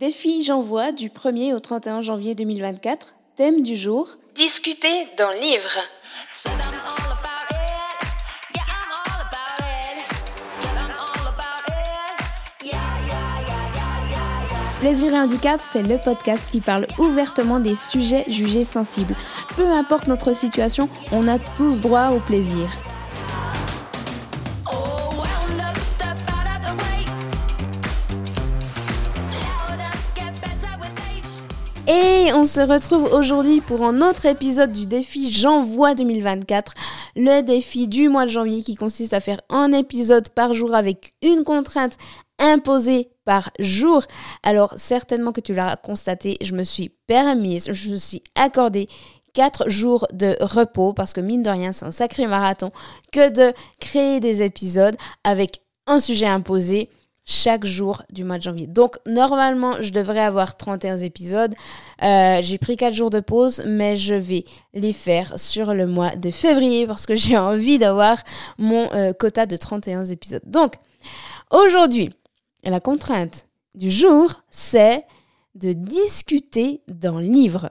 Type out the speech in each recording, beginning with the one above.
Défi J'envoie du 1er au 31 janvier 2024. Thème du jour Discuter dans le livre. Plaisir et handicap, c'est le podcast qui parle ouvertement des sujets jugés sensibles. Peu importe notre situation, on a tous droit au plaisir. On se retrouve aujourd'hui pour un autre épisode du défi J'envoie 2024. Le défi du mois de janvier qui consiste à faire un épisode par jour avec une contrainte imposée par jour. Alors certainement que tu l'as constaté, je me suis permise, je me suis accordé 4 jours de repos parce que mine de rien c'est un sacré marathon que de créer des épisodes avec un sujet imposé chaque jour du mois de janvier. Donc normalement, je devrais avoir 31 épisodes. Euh, j'ai pris 4 jours de pause, mais je vais les faire sur le mois de février parce que j'ai envie d'avoir mon euh, quota de 31 épisodes. Donc aujourd'hui, la contrainte du jour, c'est de discuter dans le livre.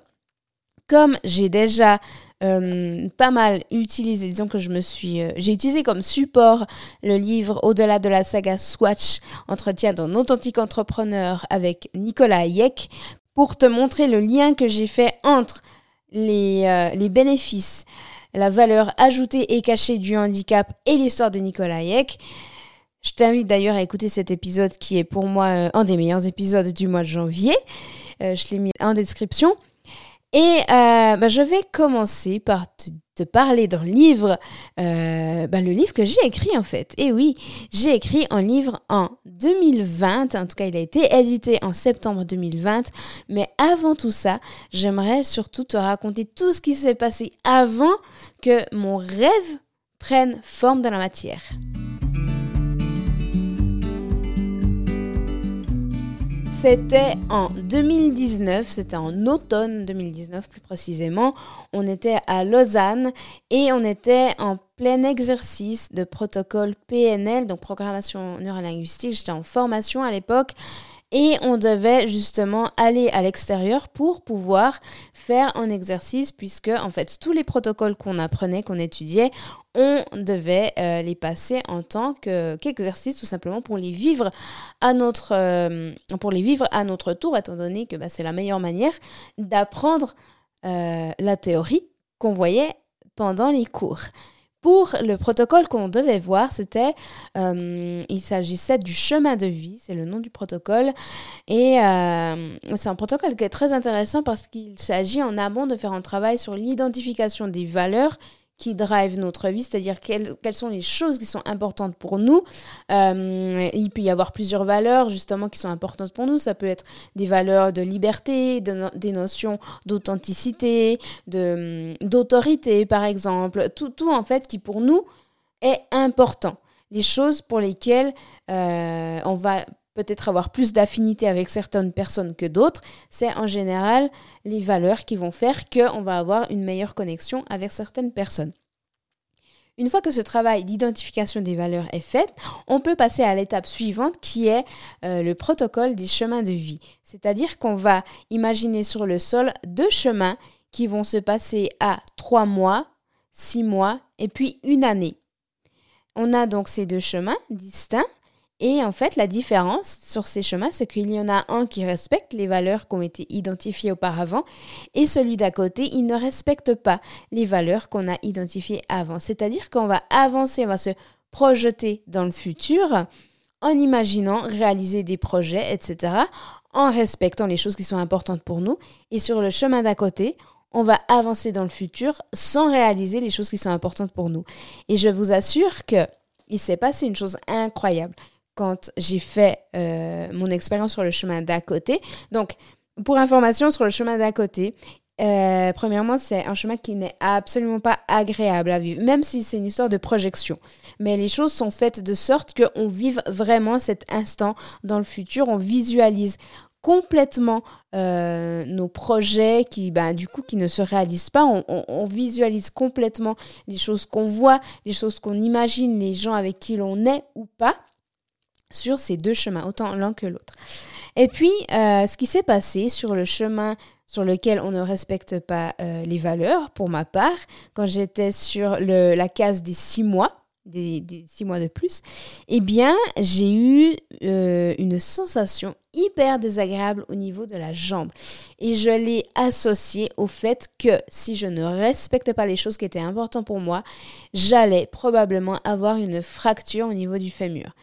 Comme j'ai déjà euh, pas mal utilisé, disons que je me suis, euh, j'ai utilisé comme support le livre Au-delà de la saga Swatch, entretien d'un authentique entrepreneur avec Nicolas Hayek, pour te montrer le lien que j'ai fait entre les, euh, les bénéfices, la valeur ajoutée et cachée du handicap et l'histoire de Nicolas Hayek. Je t'invite d'ailleurs à écouter cet épisode qui est pour moi un des meilleurs épisodes du mois de janvier. je l'ai mis en description. Et euh, bah, je vais commencer par te, parler d'un livre, euh, bah, le livre que j'ai écrit en fait. Et oui, j'ai écrit un livre en 2020, en tout cas il a été édité en septembre 2020. Mais avant tout ça, j'aimerais surtout te raconter tout ce qui s'est passé avant que mon rêve prenne forme dans la matière. C'était en 2019, c'était en automne 2019 plus précisément. On était à Lausanne et on était en plein exercice de protocole PNL, donc programmation neurolinguistique. J'étais en formation à l'époque et on devait justement aller à l'extérieur pour pouvoir faire un exercice puisque en fait tous les protocoles qu'on apprenait, qu'on étudiait, on devait euh, les passer en tant qu'exercice tout simplement pour les vivre à notre euh, pour les vivre à notre tour étant donné que bah, c'est la meilleure manière d'apprendre euh, la théorie qu'on voyait pendant les cours. Pour le protocole qu'on devait voir, c'était, euh, il s'agissait du chemin de vie, c'est le nom du protocole, et euh, c'est un protocole qui est très intéressant parce qu'il s'agit en amont de faire un travail sur l'identification des valeurs qui drive notre vie, c'est-à-dire quelles, sont les choses qui sont importantes pour nous. Euh, il peut y avoir plusieurs valeurs justement qui sont importantes pour nous. Ça peut être des valeurs de liberté, des notions d'authenticité, d'autorité par exemple. Tout, tout en fait qui pour nous est important. Les choses pour lesquelles euh, on va peut-être avoir plus d'affinité avec certaines personnes que d'autres, c'est en général les valeurs qui vont faire qu'on va avoir une meilleure connexion avec certaines personnes. Une fois que ce travail d'identification des valeurs est fait, on peut passer à l'étape suivante qui est euh, le protocole des chemins de vie. C'est-à-dire qu'on va imaginer sur le sol deux chemins qui vont se passer à trois mois, six mois et puis une année. On a donc ces deux chemins distincts et en fait, la différence sur ces chemins, c'est qu'il y en a un qui respecte les valeurs qui ont été identifiées auparavant et celui d'à côté, il ne respecte pas les valeurs qu'on a identifiées avant. C'est-à-dire qu'on va avancer, on va se projeter dans le futur en imaginant réaliser des projets, etc., en respectant les choses qui sont importantes pour nous. Et sur le chemin d'à côté, on va avancer dans le futur sans réaliser les choses qui sont importantes pour nous. Et je vous assure que il s'est passé une chose incroyable quand j'ai fait euh, mon expérience sur le chemin d'à côté. Donc, pour information, sur le chemin d'à côté, euh, premièrement, c'est un chemin qui n'est absolument pas agréable à vivre, même si c'est une histoire de projection. Mais les choses sont faites de sorte qu'on vive vraiment cet instant dans le futur, on visualise complètement euh, nos projets qui, ben, du coup, qui ne se réalisent pas. on visualise complètement les choses qu'on voit, les choses qu'on imagine, les gens avec qui l'on est ou pas. Sur ces deux chemins, autant l'un que l'autre. Et puis, euh, ce qui s'est passé sur le chemin sur lequel on ne respecte pas euh, les valeurs, pour ma part, quand j'étais sur le, la case des six mois, des, six mois de plus, eh bien, j'ai eu euh, une sensation hyper désagréable au niveau de la jambe. Et je l'ai associé au fait que si je ne respectais pas les choses qui étaient importantes pour moi, j'allais probablement avoir une fracture au niveau du fémur.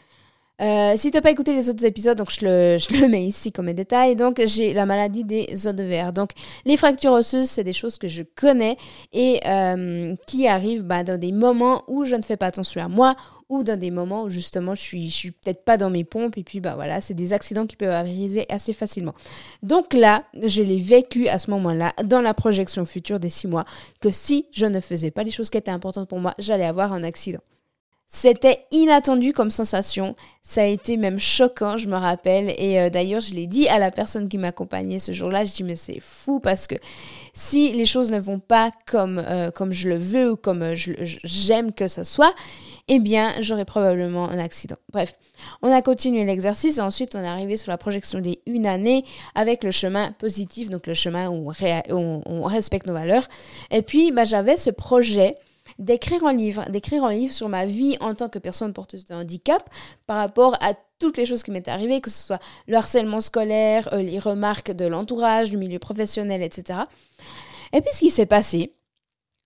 Euh, si tu n'as pas écouté les autres épisodes, donc je le, mets ici comme détail. Donc, j'ai la maladie des os de verre. Donc, les fractures osseuses, c'est des choses que je connais et euh, qui arrivent bah, dans des moments où je ne fais pas attention à moi ou dans des moments où justement je suis, je suis peut-être pas dans mes pompes et puis bah voilà, c'est des accidents qui peuvent arriver assez facilement. Donc là, je l'ai vécu à ce moment-là dans la projection future des six mois que si je ne faisais pas les choses qui étaient importantes pour moi, j'allais avoir un accident. C'était inattendu comme sensation. Ça a été même choquant, je me rappelle. Et euh, d'ailleurs, je l'ai dit à la personne qui m'accompagnait ce jour-là. Je dis, mais c'est fou parce que si les choses ne vont pas comme, euh, comme je le veux ou comme euh, j'aime que ça soit, eh bien, j'aurais probablement un accident. Bref, on a continué l'exercice et ensuite on est arrivé sur la projection des une année avec le chemin positif, donc le chemin où on, on respecte nos valeurs. Et puis, bah, j'avais ce projet d'écrire un livre, d'écrire un livre sur ma vie en tant que personne porteuse de handicap par rapport à toutes les choses qui m'étaient arrivées, que ce soit le harcèlement scolaire, euh, les remarques de l'entourage, du milieu professionnel, etc. Et puis ce qui s'est passé,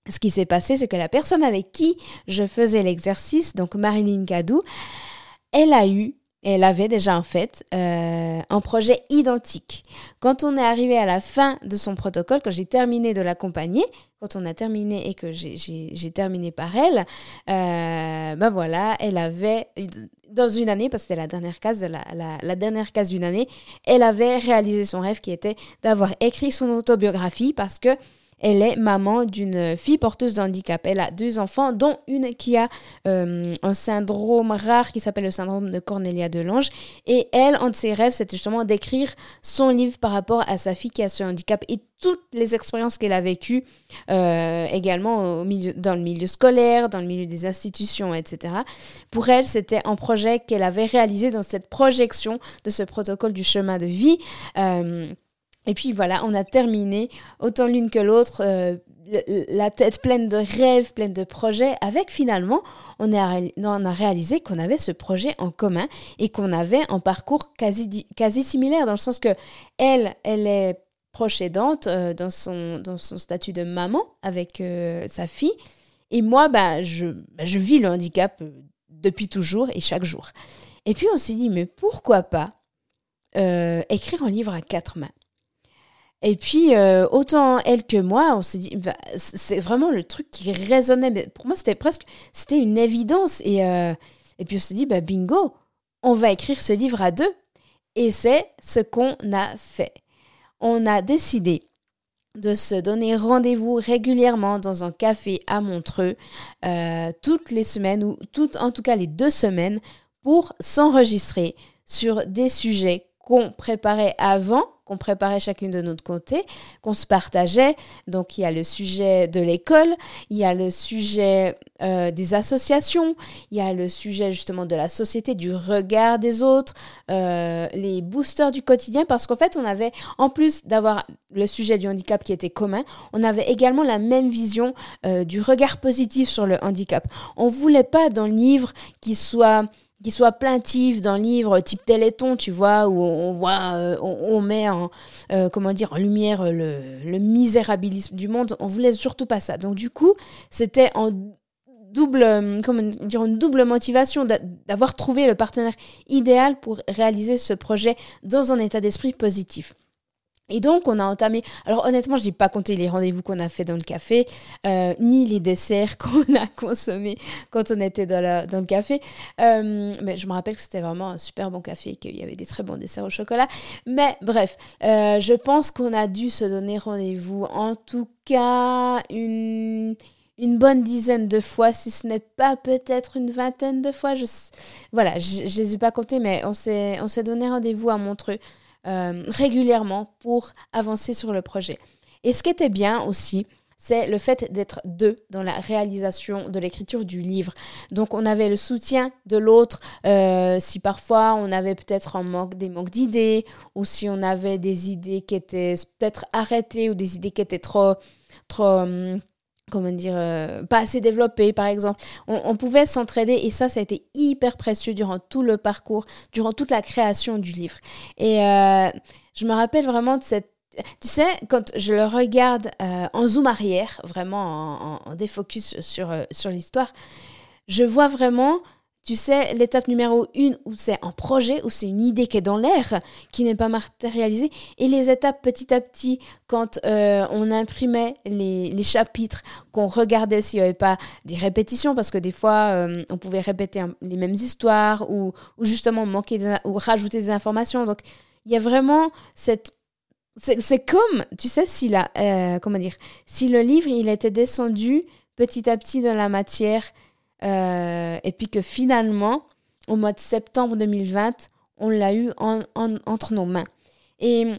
ce qui s'est passé, c'est que la personne avec qui je faisais l'exercice, donc Marilyn Cadou, elle a eu elle avait déjà en fait euh, un projet identique. Quand on est arrivé à la fin de son protocole, quand j'ai terminé de l'accompagner, quand on a terminé et que j'ai terminé par elle, ben voilà, elle avait, dans une année, parce que c'était la dernière case de la dernière case d'une année, elle avait réalisé son rêve qui était d'avoir écrit son autobiographie parce que elle est maman d'une fille porteuse de handicap. Elle a deux enfants, dont une qui a euh, un syndrome rare qui s'appelle le syndrome de Cornelia de Lange. Et elle, un de ses rêves, c'était justement d'écrire son livre par rapport à sa fille qui a ce handicap et toutes les expériences qu'elle a vécues euh, également dans le milieu scolaire, dans le milieu des institutions, etc. Pour elle, c'était un projet qu'elle avait réalisé dans cette projection de ce protocole du chemin de vie. Euh, et puis voilà, on a terminé, autant l'une que l'autre, euh, la tête pleine de rêves, pleine de projets, avec finalement, on, a réalisé qu'on avait ce projet en commun et qu'on avait un parcours quasi, quasi similaire, dans le sens que elle, elle est proche aidante euh, dans, son, dans son statut de maman avec euh, sa fille. Et moi, bah, je, bah, je vis le handicap depuis toujours et chaque jour. Et puis on s'est dit, mais pourquoi pas écrire un livre à quatre mains? Et puis, euh, autant elle que moi, on s'est dit, bah, c'est vraiment le truc qui résonnait. Mais pour moi, c'était presque, c'était une évidence. Et, euh, et puis, on s'est dit, bah, bingo, on va écrire ce livre à deux. Et c'est ce qu'on a fait. On a décidé de se donner rendez-vous régulièrement dans un café à Montreux, euh, toutes les semaines, ou toutes, en tout cas les deux semaines, pour s'enregistrer sur des sujets qu'on préparait avant qu'on préparait chacune de notre côté, qu'on se partageait. Donc il y a le sujet de l'école, il y a le sujet euh, des associations, il y a le sujet justement de la société, du regard des autres, euh, les boosters du quotidien, parce qu'en fait on avait, en plus d'avoir le sujet du handicap qui était commun, on avait également la même vision euh, du regard positif sur le handicap. On voulait pas dans le livre qui soit qui soit plaintif dans le livre type Téléthon, tu vois, où on voit, euh, on, met en, euh, comment dire, en lumière le, le, misérabilisme du monde. On voulait surtout pas ça. Donc du coup, c'était en euh, une double motivation d'avoir trouvé le partenaire idéal pour réaliser ce projet dans un état d'esprit positif. Et donc, on a entamé. Alors, honnêtement, je n'ai pas compté les rendez-vous qu'on a fait dans le café, euh, ni les desserts qu'on a consommés quand on était dans, le café. Euh, mais je me rappelle que c'était vraiment un super bon café, qu'il y avait des très bons desserts au chocolat. Mais bref, euh, je pense qu'on a dû se donner rendez-vous, en tout cas, une, bonne dizaine de fois, si ce n'est pas peut-être une vingtaine de fois. Voilà, je ne les ai pas comptés, mais on s'est donné rendez-vous à Montreux. Euh, régulièrement pour avancer sur le projet. Et ce qui était bien aussi, c'est le fait d'être deux dans la réalisation de l'écriture du livre. Donc on avait le soutien de l'autre euh, si parfois on avait peut-être manque, des manques d'idées ou si on avait des idées qui étaient peut-être arrêtées ou des idées qui étaient trop... trop hum, comment dire, euh, pas assez développées, par exemple. On, pouvait s'entraider et ça, ça a été hyper précieux durant tout le parcours, durant toute la création du livre. Et euh, je me rappelle vraiment de cette tu sais, quand je le regarde euh, en zoom arrière, vraiment en, défocus sur, sur l'histoire, je vois vraiment, tu sais, l'étape numéro une où c'est un projet, où c'est une idée qui est dans l'air, qui n'est pas matérialisée, et les étapes petit à petit, quand euh, on imprimait les, les chapitres, qu'on regardait s'il n'y avait pas des répétitions, parce que des fois, on pouvait répéter les mêmes histoires, ou, ou justement manquer ou rajouter des informations. Donc, il y a vraiment cette c'est comme, tu sais, si, la, euh, comment dire, si le livre, il était descendu petit à petit dans la matière, euh, et puis que finalement, au mois de septembre 2020, on l'a eu entre nos mains. Et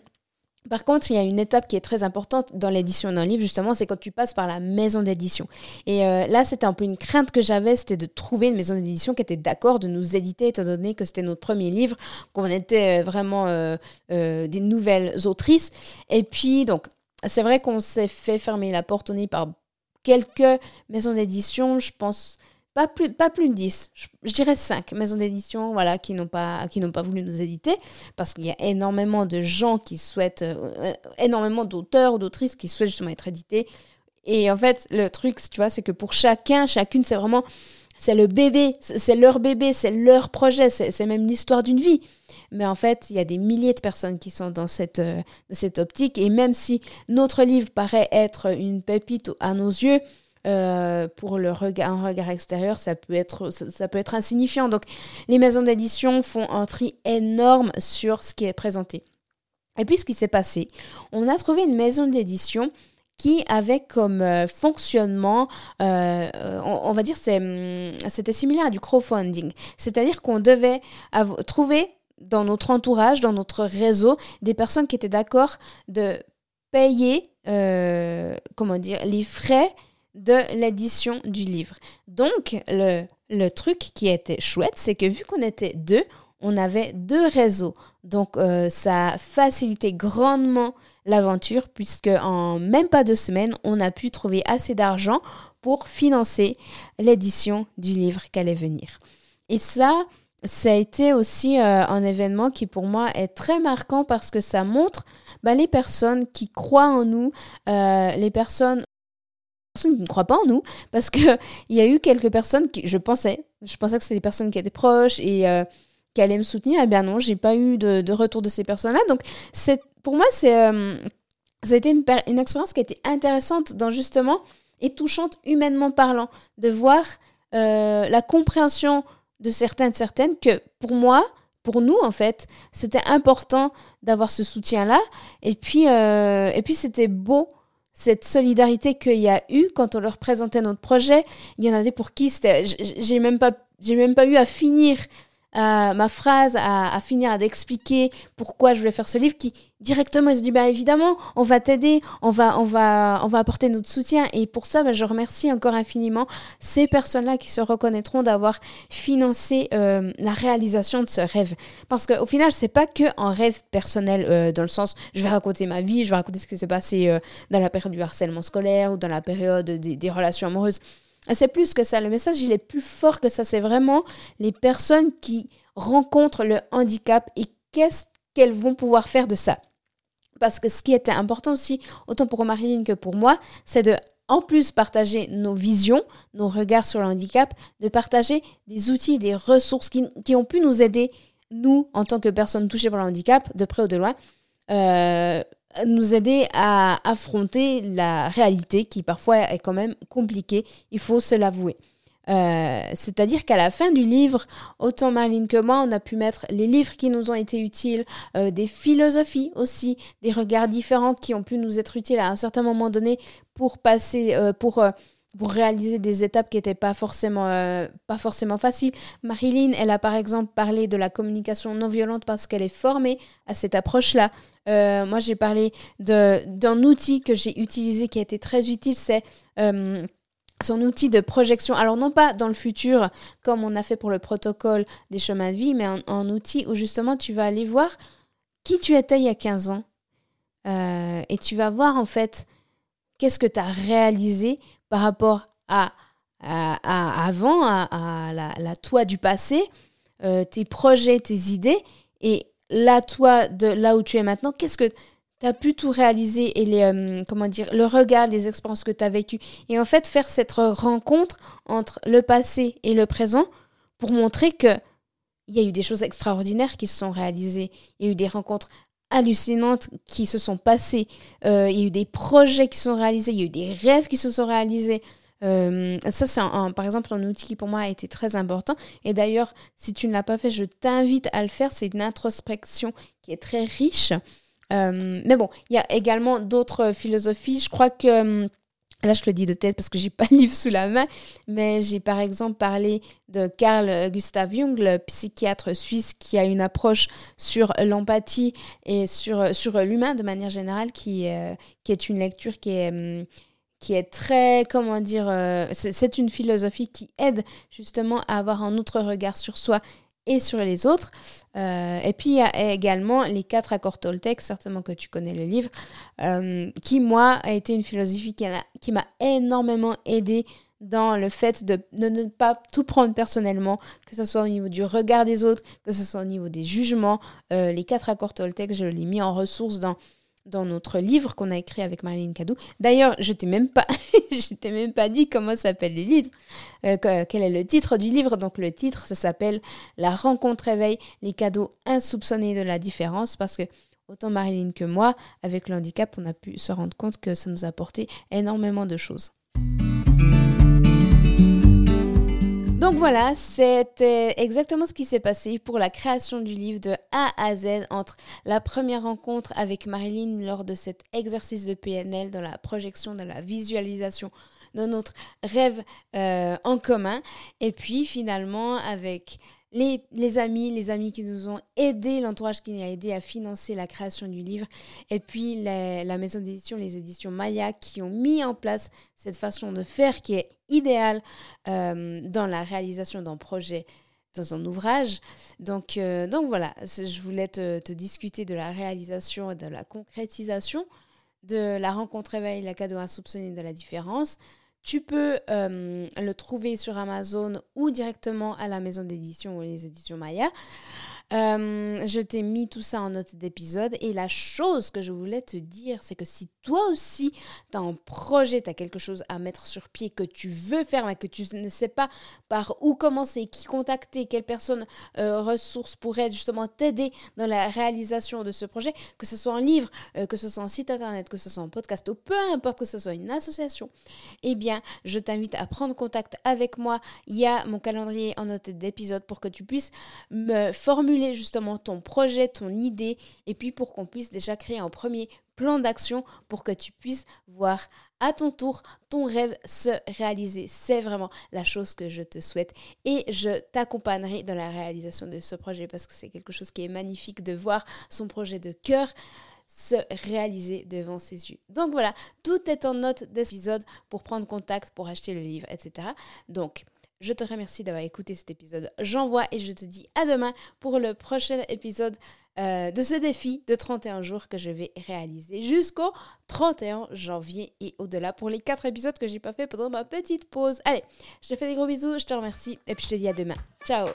par contre, il y a une étape qui est très importante dans l'édition d'un livre, justement, c'est quand tu passes par la maison d'édition. Et euh, là, c'était un peu une crainte que j'avais, c'était de trouver une maison d'édition qui était d'accord de nous éditer, étant donné que c'était notre premier livre, qu'on était euh, vraiment des nouvelles autrices. Et puis, donc, c'est vrai qu'on s'est fait fermer la porte au nez par quelques maisons d'édition, je pense pas plus, pas plus de 10, je, dirais 5 maisons d'édition voilà, qui n'ont pas, pas voulu nous éditer, parce qu'il y a énormément de gens qui souhaitent, euh, euh, énormément d'auteurs d'autrices qui souhaitent justement être édités. Et en fait, le truc, tu vois, c'est que pour chacun, chacune, c'est vraiment, c'est le bébé, c'est leur bébé, c'est leur projet, c'est même l'histoire d'une vie. Mais en fait, il y a des milliers de personnes qui sont dans cette, euh, cette optique. Et même si notre livre paraît être une pépite à nos yeux, euh, pour le regard, un regard extérieur, ça peut, être, ça, peut être insignifiant. Donc, les maisons d'édition font un tri énorme sur ce qui est présenté. Et puis, ce qui s'est passé, on a trouvé une maison d'édition qui avait comme euh, fonctionnement, euh, on, va dire, hum, c'était similaire à du crowdfunding. C'est-à-dire qu'on devait trouver dans notre entourage, dans notre réseau, des personnes qui étaient d'accord de payer, comment dire, les frais de l'édition du livre. Donc, le, le, truc qui était chouette, c'est que vu qu'on était deux, on avait deux réseaux. Donc, euh, ça a facilité grandement l'aventure puisque en même pas deux semaines, on a pu trouver assez d'argent pour financer l'édition du livre qui allait venir. Et ça, ça a été aussi euh, un événement qui pour moi est très marquant parce que ça montre bah, les personnes qui croient en nous, euh, les personnes personnes qui ne croient pas en nous, parce qu'il y a eu quelques personnes qui, je pensais, je pensais que c'était des personnes qui étaient proches et euh, qui allaient me soutenir. Eh bien non, j'ai pas eu de, retour de ces personnes-là. Donc, pour moi, euh, ça a été une, une, expérience qui a été intéressante dans justement et touchante humainement parlant, de voir euh, la compréhension de certaines, certaines que pour moi, pour nous en fait, c'était important d'avoir ce soutien-là. Et puis, et puis c'était beau cette solidarité qu'il y a eu quand on leur présentait notre projet. Il y en a des pour qui j'ai même pas j'ai même pas eu à finir euh, ma phrase, à, finir d'expliquer pourquoi je voulais faire ce livre, qui directement ont dit bah évidemment on va t'aider, on va on va on va apporter notre soutien. Et pour ça bah, je remercie encore infiniment ces personnes-là qui se reconnaîtront d'avoir financé euh, la réalisation de ce rêve. Parce qu'au final c'est pas que un rêve personnel euh, dans le sens je vais raconter ma vie, je vais raconter ce qui s'est passé dans la période du harcèlement scolaire ou dans la période des relations amoureuses c'est plus que ça. Le message, il est plus fort que ça. C'est vraiment les personnes qui rencontrent le handicap et qu'est-ce qu'elles vont pouvoir faire de ça. Parce que ce qui était important aussi, autant pour Marilyn que pour moi, c'est de, en plus, partager nos visions, nos regards sur le handicap, de partager des outils, des ressources qui, ont pu nous aider, nous, en tant que personnes touchées par le handicap, de près ou de loin, euh, nous aider à affronter la réalité qui parfois est quand même compliquée, il faut se l'avouer. Euh, c'est-à-dire qu'à la fin du livre, autant Marlene que moi, on a pu mettre les livres qui nous ont été utiles, euh, des philosophies aussi, des regards différents qui ont pu nous être utiles à un certain moment donné pour passer, euh, pour pour réaliser des étapes qui n'étaient pas forcément, euh, pas forcément faciles. Marilyn, elle a par exemple parlé de la communication non violente parce qu'elle est formée à cette approche-là. Euh, moi, j'ai parlé d'un outil que j'ai utilisé qui a été très utile, c'est euh, son outil de projection. Alors non pas dans le futur comme on a fait pour le protocole des chemins de vie, mais un, outil où justement tu vas aller voir qui tu étais il y a 15 ans. et tu vas voir en fait qu'est-ce que tu as réalisé par rapport à, avant, à, la, toi du passé, euh, tes projets, tes idées, et la toi de là où tu es maintenant, qu'est-ce que tu as pu tout réaliser et euh, comment dire, le regard, les expériences que tu as vécues. Et en fait, faire cette rencontre entre le passé et le présent pour montrer que il y a eu des choses extraordinaires qui se sont réalisées. Il y a eu des rencontres hallucinantes qui se sont passées. Euh, il y a eu des projets qui sont réalisés, il y a eu des rêves qui se sont réalisés. Euh, ça, c'est par exemple un outil qui pour moi a été très important. Et d'ailleurs, si tu ne l'as pas fait, je t'invite à le faire. C'est une introspection qui est très riche. Euh, mais bon, il y a également d'autres philosophies. Je crois que Là, je le dis de tête parce que j'ai pas le livre sous la main, mais j'ai par exemple parlé de Carl Gustav Jung, le psychiatre suisse qui a une approche sur l'empathie et sur, sur l'humain de manière générale, qui, euh, qui est une lecture qui est, hum, qui est très, comment dire, euh, c'est une philosophie qui aide justement à avoir un autre regard sur soi et sur les autres. Euh, et puis il y a également les quatre accords Toltec, certainement que tu connais le livre, euh, qui moi a été une philosophie qui m'a énormément aidé dans le fait de, ne pas tout prendre personnellement, que ce soit au niveau du regard des autres, que ce soit au niveau des jugements. Euh, les quatre accords Toltec, je l'ai mis en ressource dans dans notre livre qu'on a écrit avec Marilyn Cadou. D'ailleurs, je t'ai même pas, je t'ai même pas dit comment s'appelle le livre, euh, quel est le titre du livre. Donc le titre, ça s'appelle La rencontre éveille les cadeaux insoupçonnés de la différence, parce que autant Marilyn que moi, avec le handicap, on a pu se rendre compte que ça nous a apporté énormément de choses. Donc voilà, c'était exactement ce qui s'est passé pour la création du livre de A à Z entre la première rencontre avec Marilyn lors de cet exercice de PNL dans la projection, de la visualisation de notre rêve euh, en commun. Et puis finalement avec les, amis, les amis qui nous ont aidés, l'entourage qui nous a aidé à financer la création du livre, et puis la maison d'édition, les éditions Maya, qui ont mis en place cette façon de faire qui est idéale euh, dans la réalisation d'un projet dans un ouvrage. Donc, euh, donc voilà, je voulais te, te, discuter de la réalisation et de la concrétisation de la rencontre éveil, la cadeau insoupçonné de la différence. Tu peux euh, le trouver sur Amazon ou directement à la maison d'édition ou les éditions Maya. Euh, je t'ai mis tout ça en note d'épisode. Et la chose que je voulais te dire, c'est que si toi aussi, tu as un projet, tu as quelque chose à mettre sur pied que tu veux faire, mais que tu ne sais pas par où commencer, qui contacter, quelle personne euh, ressource pourrait justement t'aider dans la réalisation de ce projet, que ce soit un livre, euh, que ce soit un site internet, que ce soit un podcast, ou peu importe que ce soit une association, eh bien, je t'invite à prendre contact avec moi. Il y a mon calendrier en note d'épisode pour que tu puisses me formuler justement ton projet, ton idée, et puis pour qu'on puisse déjà créer un premier plan d'action pour que tu puisses voir à ton tour ton rêve se réaliser. C'est vraiment la chose que je te souhaite et je t'accompagnerai dans la réalisation de ce projet parce que c'est quelque chose qui est magnifique de voir son projet de cœur se réaliser devant ses yeux. Donc voilà, tout est en note d'épisode pour prendre contact, pour acheter le livre, etc. Donc, je te remercie d'avoir écouté cet épisode. J'envoie et je te dis à demain pour le prochain épisode euh, de ce défi de 31 jours que je vais réaliser jusqu'au 31 janvier et au-delà pour les 4 épisodes que j'ai pas fait pendant ma petite pause. Allez, je te fais des gros bisous, je te remercie et puis je te dis à demain. Ciao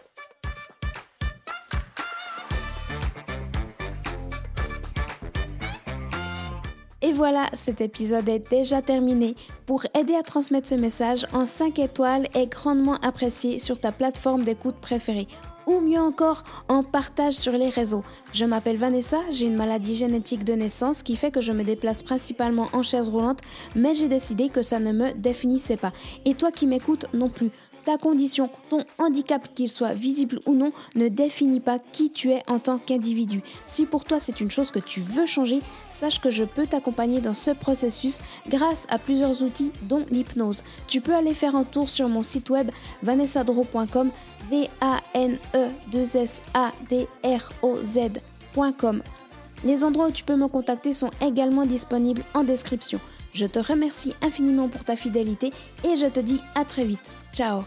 voilà, cet épisode est déjà terminé. Pour aider à transmettre ce message en 5 étoiles est grandement apprécié sur ta plateforme d'écoute préférée ou mieux encore en partage sur les réseaux. Je m'appelle Vanessa, j'ai une maladie génétique de naissance qui fait que je me déplace principalement en chaise roulante, mais j'ai décidé que ça ne me définissait pas. Et toi qui m'écoutes non plus. Ta condition, ton handicap, qu'il soit visible ou non, ne définit pas qui tu es en tant qu'individu. Si pour toi c'est une chose que tu veux changer, sache que je peux t'accompagner dans ce processus grâce à plusieurs outils dont l'hypnose. Tu peux aller faire un tour sur mon site web vanessadro.com v a n e 2 s a d r o z.com. Les endroits où tu peux me contacter sont également disponibles en description. Je te remercie infiniment pour ta fidélité et je te dis à très vite. Ciao